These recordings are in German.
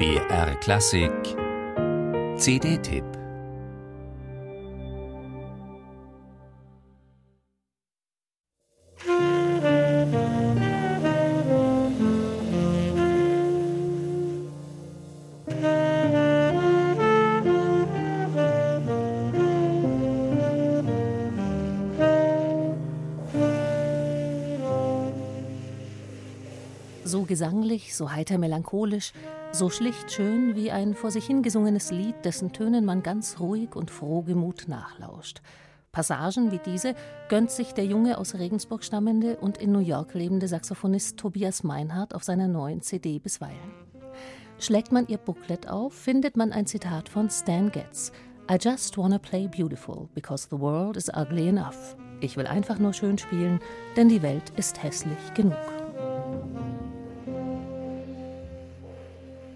BR Klassik. CD-Tipp so gesanglich, so heiter melancholisch, so schlicht schön wie ein vor sich hingesungenes Lied, dessen Tönen man ganz ruhig und frohgemut nachlauscht. Passagen wie diese gönnt sich der junge aus Regensburg stammende und in New York lebende Saxophonist Tobias Meinhardt auf seiner neuen CD bisweilen. Schlägt man ihr Booklet auf, findet man ein Zitat von Stan Getz. I just wanna play beautiful, because the world is ugly enough. Ich will einfach nur schön spielen, denn die Welt ist hässlich genug.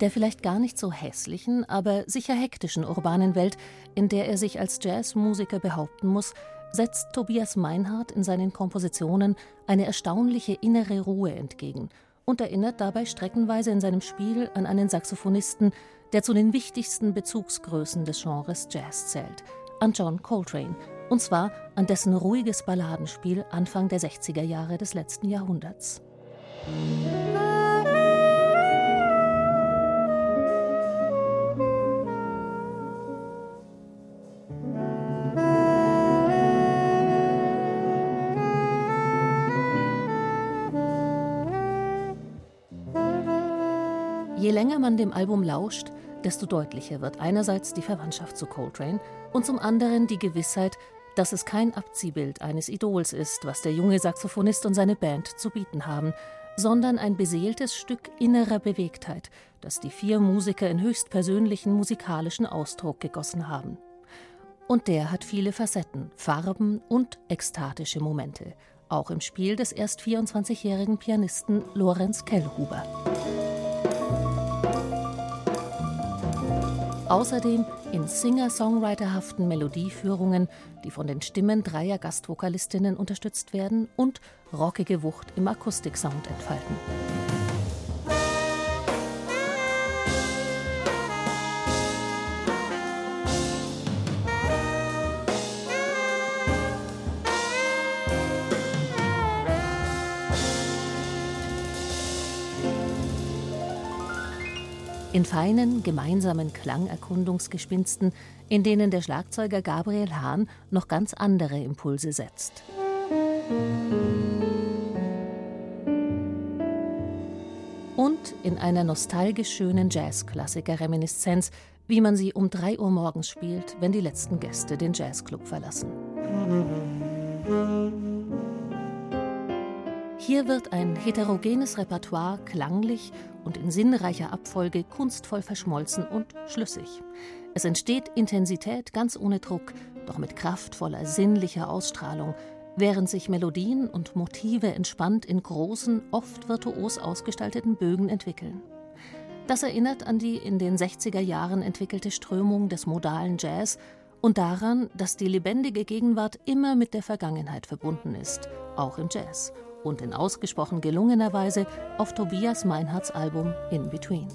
Der vielleicht gar nicht so hässlichen, aber sicher hektischen urbanen Welt, in der er sich als Jazzmusiker behaupten muss, setzt Tobias Meinhardt in seinen Kompositionen eine erstaunliche innere Ruhe entgegen und erinnert dabei streckenweise in seinem Spiel an einen Saxophonisten, der zu den wichtigsten Bezugsgrößen des Genres Jazz zählt, an John Coltrane, und zwar an dessen ruhiges Balladenspiel Anfang der 60er Jahre des letzten Jahrhunderts. Je länger man dem Album lauscht, desto deutlicher wird einerseits die Verwandtschaft zu Coltrane und zum anderen die Gewissheit, dass es kein Abziehbild eines Idols ist, was der junge Saxophonist und seine Band zu bieten haben, sondern ein beseeltes Stück innerer Bewegtheit, das die vier Musiker in höchstpersönlichen musikalischen Ausdruck gegossen haben. Und der hat viele Facetten, Farben und ekstatische Momente, auch im Spiel des erst 24-jährigen Pianisten Lorenz Kellhuber. Außerdem in Singer-Songwriterhaften Melodieführungen, die von den Stimmen dreier Gastvokalistinnen unterstützt werden und rockige Wucht im Akustiksound entfalten. In feinen gemeinsamen Klangerkundungsgespinsten, in denen der Schlagzeuger Gabriel Hahn noch ganz andere Impulse setzt. Und in einer nostalgisch schönen Jazzklassiker-Reminiszenz, wie man sie um 3 Uhr morgens spielt, wenn die letzten Gäste den Jazzclub verlassen. Hier wird ein heterogenes Repertoire klanglich und in sinnreicher Abfolge kunstvoll verschmolzen und schlüssig. Es entsteht Intensität ganz ohne Druck, doch mit kraftvoller, sinnlicher Ausstrahlung, während sich Melodien und Motive entspannt in großen, oft virtuos ausgestalteten Bögen entwickeln. Das erinnert an die in den 60er Jahren entwickelte Strömung des modalen Jazz und daran, dass die lebendige Gegenwart immer mit der Vergangenheit verbunden ist, auch im Jazz und in ausgesprochen gelungener Weise auf Tobias Meinhardts Album In Between.